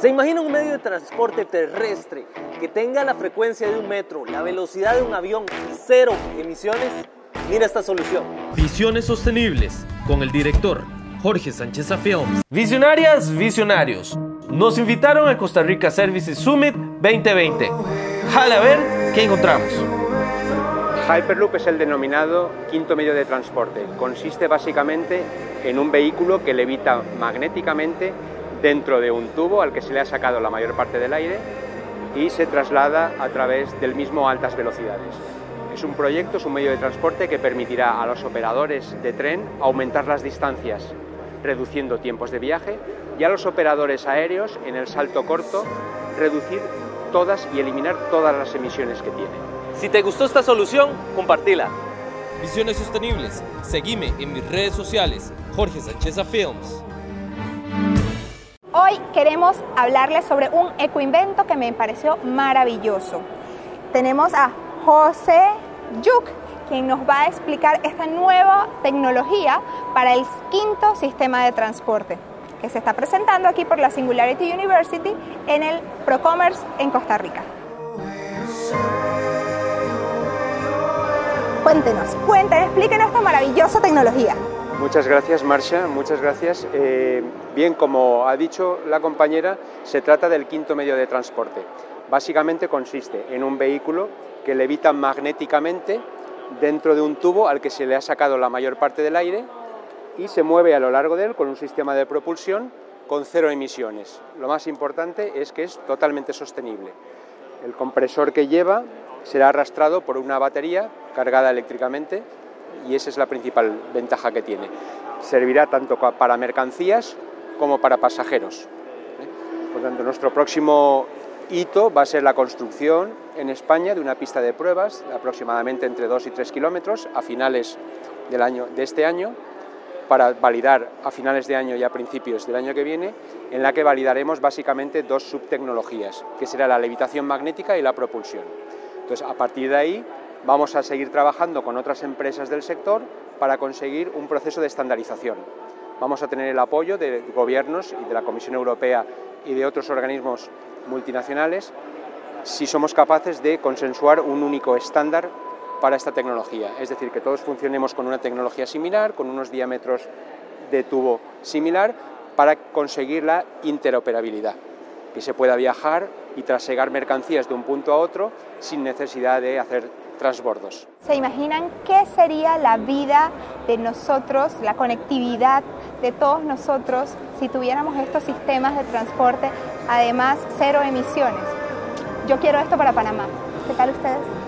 ¿Se imagina un medio de transporte terrestre que tenga la frecuencia de un metro, la velocidad de un avión y cero emisiones? Mira esta solución. Visiones sostenibles con el director Jorge Sánchez Films. Visionarias, visionarios. Nos invitaron a Costa Rica Services Summit 2020. Jale a ver qué encontramos. Hyperloop es el denominado quinto medio de transporte. Consiste básicamente en un vehículo que levita magnéticamente dentro de un tubo al que se le ha sacado la mayor parte del aire y se traslada a través del mismo a altas velocidades. Es un proyecto, es un medio de transporte que permitirá a los operadores de tren aumentar las distancias, reduciendo tiempos de viaje, y a los operadores aéreos, en el salto corto, reducir todas y eliminar todas las emisiones que tiene. Si te gustó esta solución, compartila. Visiones sostenibles. Seguime en mis redes sociales. Jorge Sánchez Films. Hoy queremos hablarles sobre un ecoinvento que me pareció maravilloso. Tenemos a José Yuk, quien nos va a explicar esta nueva tecnología para el quinto sistema de transporte que se está presentando aquí por la Singularity University en el ProCommerce en Costa Rica. Cuéntenos, cuéntenos, explíquenos esta maravillosa tecnología. Muchas gracias, Marcia, muchas gracias. Eh, bien, como ha dicho la compañera, se trata del quinto medio de transporte. Básicamente consiste en un vehículo que levita magnéticamente dentro de un tubo al que se le ha sacado la mayor parte del aire y se mueve a lo largo de él con un sistema de propulsión con cero emisiones. Lo más importante es que es totalmente sostenible. El compresor que lleva será arrastrado por una batería cargada eléctricamente y esa es la principal ventaja que tiene. Servirá tanto para mercancías como para pasajeros. ¿eh? Por tanto, nuestro próximo hito va a ser la construcción en España de una pista de pruebas aproximadamente entre 2 y 3 kilómetros a finales del año, de este año para validar a finales de año y a principios del año que viene, en la que validaremos básicamente dos subtecnologías, que será la levitación magnética y la propulsión. Entonces, a partir de ahí, vamos a seguir trabajando con otras empresas del sector para conseguir un proceso de estandarización. Vamos a tener el apoyo de gobiernos y de la Comisión Europea y de otros organismos multinacionales si somos capaces de consensuar un único estándar para esta tecnología, es decir, que todos funcionemos con una tecnología similar, con unos diámetros de tubo similar, para conseguir la interoperabilidad que se pueda viajar y trasegar mercancías de un punto a otro sin necesidad de hacer transbordos. ¿Se imaginan qué sería la vida de nosotros, la conectividad de todos nosotros si tuviéramos estos sistemas de transporte, además cero emisiones? Yo quiero esto para Panamá. ¿Qué tal ustedes?